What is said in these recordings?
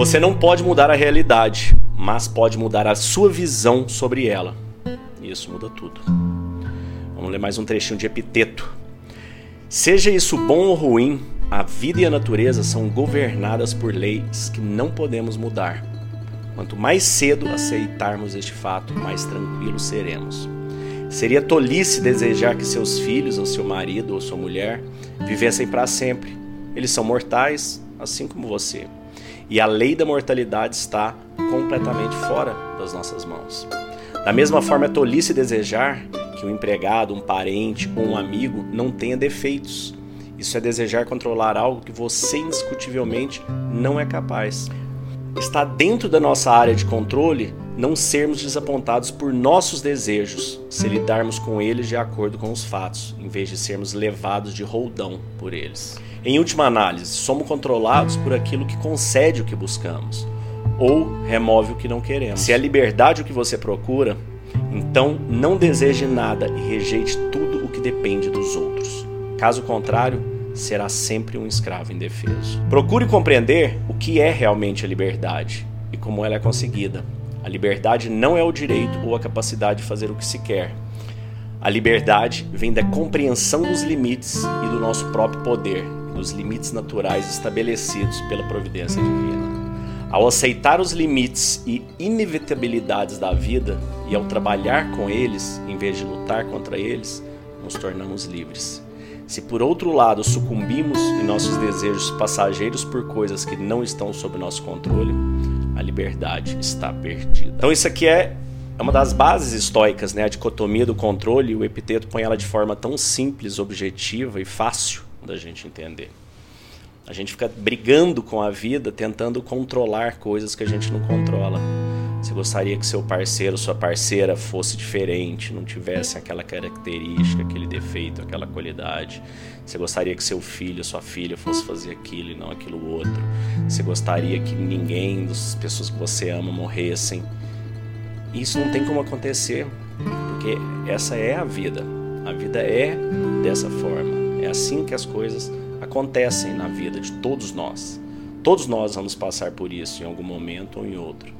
Você não pode mudar a realidade, mas pode mudar a sua visão sobre ela. E isso muda tudo. Vamos ler mais um trechinho de Epiteto. Seja isso bom ou ruim, a vida e a natureza são governadas por leis que não podemos mudar. Quanto mais cedo aceitarmos este fato, mais tranquilos seremos. Seria tolice desejar que seus filhos, ou seu marido, ou sua mulher vivessem para sempre. Eles são mortais, assim como você. E a lei da mortalidade está completamente fora das nossas mãos. Da mesma forma, é tolice desejar que um empregado, um parente ou um amigo não tenha defeitos. Isso é desejar controlar algo que você indiscutivelmente não é capaz. Está dentro da nossa área de controle não sermos desapontados por nossos desejos, se lidarmos com eles de acordo com os fatos, em vez de sermos levados de roldão por eles. Em última análise, somos controlados por aquilo que concede o que buscamos ou remove o que não queremos. Se é liberdade o que você procura, então não deseje nada e rejeite tudo o que depende dos outros. Caso contrário, será sempre um escravo indefeso. Procure compreender o que é realmente a liberdade e como ela é conseguida. A liberdade não é o direito ou a capacidade de fazer o que se quer. A liberdade vem da compreensão dos limites e do nosso próprio poder, dos limites naturais estabelecidos pela providência divina. Ao aceitar os limites e inevitabilidades da vida e ao trabalhar com eles, em vez de lutar contra eles, nos tornamos livres. Se por outro lado sucumbimos em nossos desejos passageiros por coisas que não estão sob nosso controle, a liberdade está perdida. Então isso aqui é uma das bases estoicas, né? A dicotomia do controle, o epiteto põe ela de forma tão simples, objetiva e fácil da gente entender. A gente fica brigando com a vida, tentando controlar coisas que a gente não controla. Gostaria que seu parceiro, sua parceira fosse diferente, não tivesse aquela característica, aquele defeito, aquela qualidade. Você gostaria que seu filho, sua filha fosse fazer aquilo e não aquilo outro. Você gostaria que ninguém das pessoas que você ama morressem. Isso não tem como acontecer, porque essa é a vida. A vida é dessa forma. É assim que as coisas acontecem na vida de todos nós. Todos nós vamos passar por isso em algum momento ou em outro.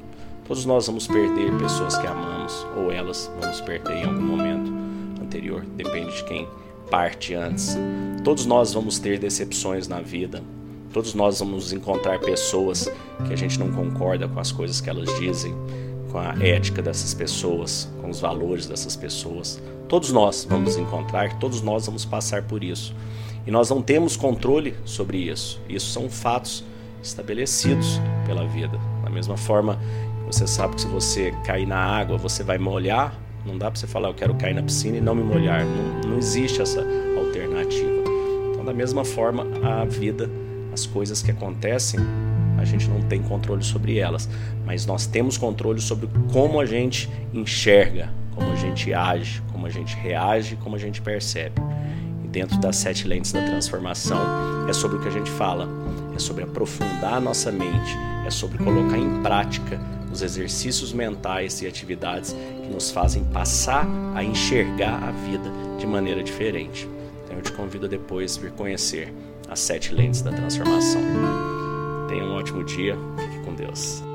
Todos nós vamos perder pessoas que amamos, ou elas vamos perder em algum momento anterior, depende de quem parte antes. Todos nós vamos ter decepções na vida. Todos nós vamos encontrar pessoas que a gente não concorda com as coisas que elas dizem, com a ética dessas pessoas, com os valores dessas pessoas. Todos nós vamos encontrar, todos nós vamos passar por isso. E nós não temos controle sobre isso. Isso são fatos estabelecidos pela vida. Mesma forma, você sabe que se você cair na água, você vai molhar. Não dá para você falar, eu quero cair na piscina e não me molhar. Não, não existe essa alternativa. Então, da mesma forma, a vida, as coisas que acontecem, a gente não tem controle sobre elas. Mas nós temos controle sobre como a gente enxerga, como a gente age, como a gente reage, como a gente percebe dentro das sete lentes da transformação, é sobre o que a gente fala, sobre aprofundar a nossa mente, é sobre colocar em prática os exercícios mentais e atividades que nos fazem passar a enxergar a vida de maneira diferente. Então eu te convido a depois vir conhecer as sete lentes da transformação. Tenha um ótimo dia, fique com Deus.